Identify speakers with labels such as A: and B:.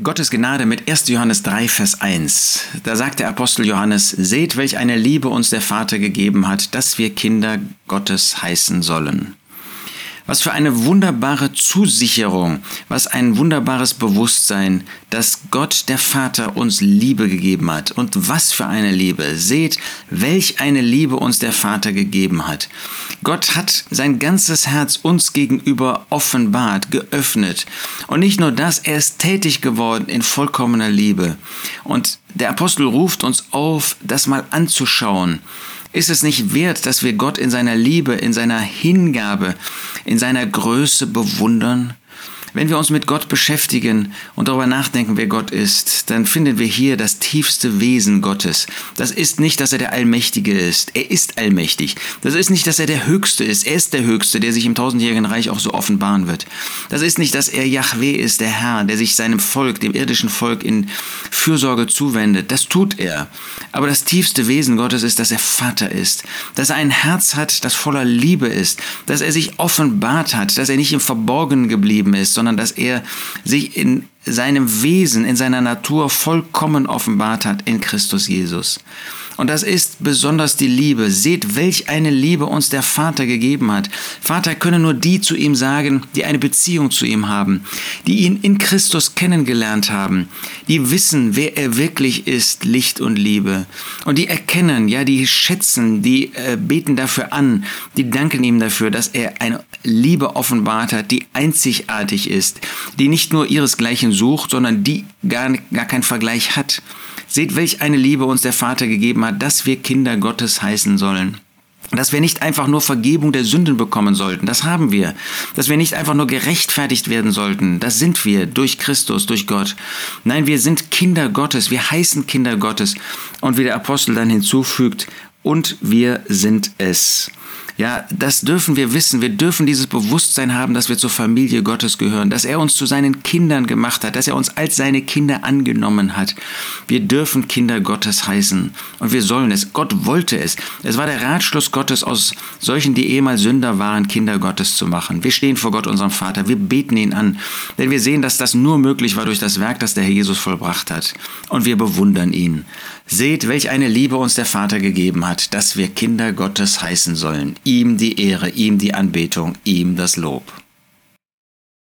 A: Gottes Gnade mit 1. Johannes 3, Vers 1. Da sagt der Apostel Johannes, Seht, welch eine Liebe uns der Vater gegeben hat, dass wir Kinder Gottes heißen sollen. Was für eine wunderbare Zusicherung, was ein wunderbares Bewusstsein, dass Gott der Vater uns Liebe gegeben hat. Und was für eine Liebe. Seht, welch eine Liebe uns der Vater gegeben hat. Gott hat sein ganzes Herz uns gegenüber offenbart, geöffnet. Und nicht nur das, er ist tätig geworden in vollkommener Liebe. Und der Apostel ruft uns auf, das mal anzuschauen. Ist es nicht wert, dass wir Gott in seiner Liebe, in seiner Hingabe, in seiner Größe bewundern? Wenn wir uns mit Gott beschäftigen und darüber nachdenken, wer Gott ist, dann finden wir hier das tiefste Wesen Gottes. Das ist nicht, dass er der Allmächtige ist. Er ist allmächtig. Das ist nicht, dass er der Höchste ist. Er ist der Höchste, der sich im tausendjährigen Reich auch so offenbaren wird. Das ist nicht, dass er Yahweh ist, der Herr, der sich seinem Volk, dem irdischen Volk in Fürsorge zuwendet. Das tut er. Aber das tiefste Wesen Gottes ist, dass er Vater ist. Dass er ein Herz hat, das voller Liebe ist. Dass er sich offenbart hat. Dass er nicht im Verborgenen geblieben ist, sondern dass er sich in seinem Wesen, in seiner Natur vollkommen offenbart hat in Christus Jesus. Und das ist besonders die Liebe. Seht, welch eine Liebe uns der Vater gegeben hat. Vater können nur die zu ihm sagen, die eine Beziehung zu ihm haben, die ihn in Christus kennengelernt haben, die wissen, wer er wirklich ist, Licht und Liebe. Und die erkennen, ja, die schätzen, die äh, beten dafür an, die danken ihm dafür, dass er eine Liebe offenbart hat, die einzigartig ist, die nicht nur ihresgleichen sucht, sondern die gar, gar keinen Vergleich hat. Seht, welch eine Liebe uns der Vater gegeben hat, dass wir Kinder Gottes heißen sollen. Dass wir nicht einfach nur Vergebung der Sünden bekommen sollten, das haben wir. Dass wir nicht einfach nur gerechtfertigt werden sollten, das sind wir durch Christus, durch Gott. Nein, wir sind Kinder Gottes, wir heißen Kinder Gottes. Und wie der Apostel dann hinzufügt, und wir sind es. Ja, das dürfen wir wissen. Wir dürfen dieses Bewusstsein haben, dass wir zur Familie Gottes gehören, dass er uns zu seinen Kindern gemacht hat, dass er uns als seine Kinder angenommen hat. Wir dürfen Kinder Gottes heißen und wir sollen es. Gott wollte es. Es war der Ratschluss Gottes aus solchen, die ehemals Sünder waren, Kinder Gottes zu machen. Wir stehen vor Gott, unserem Vater. Wir beten ihn an, denn wir sehen, dass das nur möglich war durch das Werk, das der Herr Jesus vollbracht hat. Und wir bewundern ihn. Seht, welch eine Liebe uns der Vater gegeben hat, dass wir Kinder Gottes heißen sollen. Ihm die Ehre, ihm die Anbetung, ihm das Lob.